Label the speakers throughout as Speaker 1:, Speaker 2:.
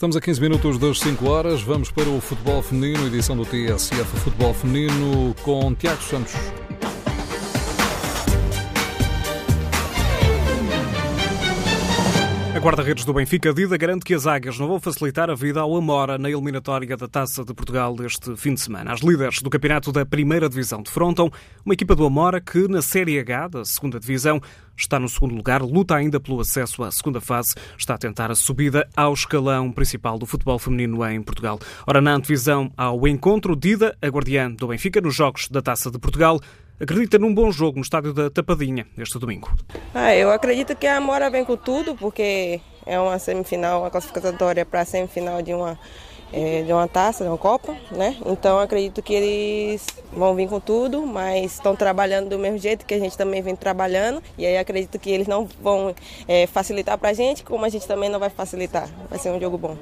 Speaker 1: Estamos a 15 minutos das 5 horas. Vamos para o futebol feminino, edição do TSF Futebol Feminino com Tiago Santos.
Speaker 2: A guarda-redes do Benfica, Dida, garante que as águias não vão facilitar a vida ao Amora na eliminatória da Taça de Portugal deste fim de semana. As líderes do campeonato da Primeira Divisão defrontam uma equipa do Amora que, na Série H da Segunda Divisão, está no segundo lugar, luta ainda pelo acesso à segunda fase, está a tentar a subida ao escalão principal do futebol feminino em Portugal. Ora, na antevisão ao encontro, Dida, a guardiã do Benfica, nos Jogos da Taça de Portugal, acredita num bom jogo no estádio da Tapadinha este domingo.
Speaker 3: Ah, eu acredito que a Amora vem com tudo, porque é uma semifinal, uma classificatória para a semifinal de uma, é, de uma taça, de uma Copa, né? Então acredito que eles vão vir com tudo, mas estão trabalhando do mesmo jeito que a gente também vem trabalhando. E aí acredito que eles não vão é, facilitar para a gente, como a gente também não vai facilitar. Vai ser um jogo bom.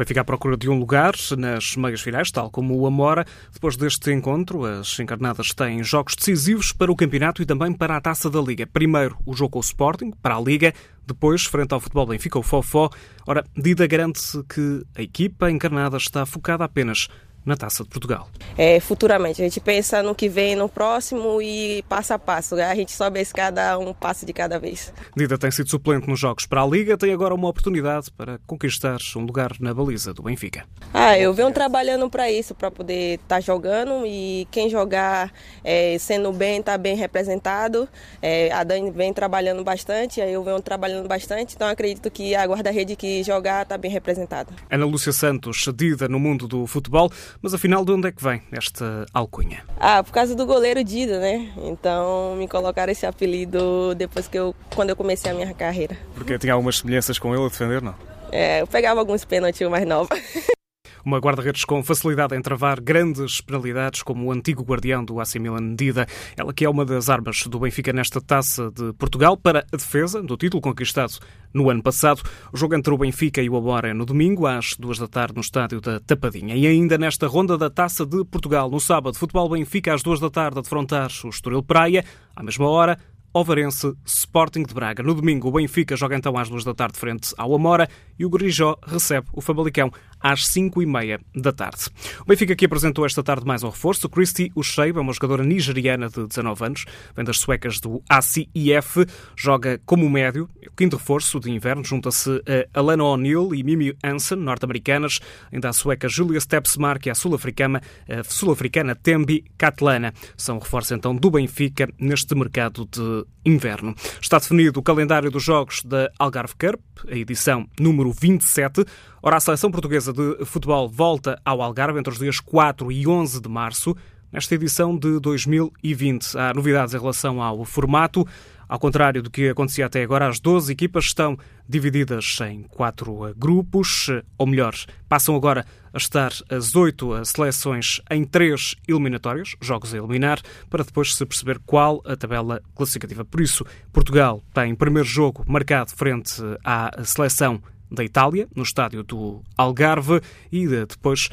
Speaker 2: Benfica à procura de um lugar nas meias finais, tal como o Amora. Depois deste encontro, as encarnadas têm jogos decisivos para o campeonato e também para a taça da Liga. Primeiro, o jogo com o Sporting, para a Liga. Depois, frente ao futebol Benfica, o Fofó. Ora, Dida garante que a equipa encarnada está focada apenas na Taça de Portugal.
Speaker 3: É, futuramente, a gente pensa no que vem, no próximo e passo a passo. A gente sobe a escada um passo de cada vez.
Speaker 2: Dida tem sido suplente nos jogos para a Liga, tem agora uma oportunidade para conquistar um lugar na baliza do Benfica.
Speaker 3: Ah, eu venho trabalhando para isso, para poder estar tá jogando e quem jogar é, sendo bem, está bem representado. É, a Dani vem trabalhando bastante, aí eu venho trabalhando bastante, então acredito que a guarda-rede que jogar está bem representada.
Speaker 2: Ana Lúcia Santos, Dida no mundo do futebol, mas afinal, de onde é que vem esta alcunha?
Speaker 3: Ah, por causa do goleiro Dida, né? Então me colocaram esse apelido depois que eu, quando eu comecei a minha carreira.
Speaker 2: Porque tinha algumas semelhanças com ele a defender, não?
Speaker 3: É, eu pegava alguns pênaltis mais nova.
Speaker 2: Uma guarda-redes com facilidade em travar grandes penalidades, como o antigo guardião do AC Milan Dida. Ela que é uma das armas do Benfica nesta taça de Portugal para a defesa do título conquistado no ano passado. O jogo entre o Benfica e o Amora é no domingo, às duas da tarde, no estádio da Tapadinha. E ainda nesta ronda da taça de Portugal, no sábado, futebol Benfica às duas da tarde a defrontar o Estoril Praia. À mesma hora, Ovarense Sporting de Braga. No domingo, o Benfica joga então às duas da tarde frente ao Amora e o Grijó recebe o Famalicão às 5 e meia da tarde. O Benfica aqui apresentou esta tarde mais um reforço. Christy Usheiba, uma jogadora nigeriana de 19 anos, vem das suecas do ACIF, joga como médio, o quinto reforço de inverno, junta-se a Alana O'Neill e Mimi Hansen, norte-americanas, ainda a sueca Julia Stepsmark e a sul-africana, sul-africana Tembi Catlana. São reforços então do Benfica neste mercado de inverno. Está definido o calendário dos jogos da Algarve Cup, a edição número 27. Ora, a seleção portuguesa de futebol volta ao Algarve entre os dias 4 e 11 de março. Nesta edição de 2020, há novidades em relação ao formato. Ao contrário do que acontecia até agora, as 12 equipas estão divididas em quatro grupos, ou melhor, passam agora a estar as oito seleções em três eliminatórios, jogos a eliminar, para depois se perceber qual a tabela classificativa. Por isso, Portugal tem primeiro jogo marcado frente à seleção da Itália, no estádio do Algarve, e depois,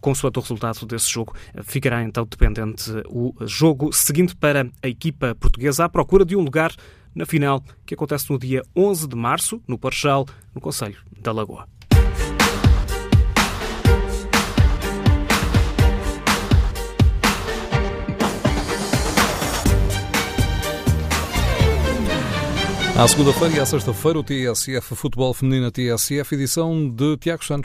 Speaker 2: consoante o resultado desse jogo, ficará então dependente o jogo seguinte para a equipa portuguesa à procura de um lugar na final, que acontece no dia 11 de março, no Parchal, no Conselho da Lagoa.
Speaker 1: À segunda-feira e à sexta-feira, o TSF Futebol Feminino TSF, edição de Tiago Santos.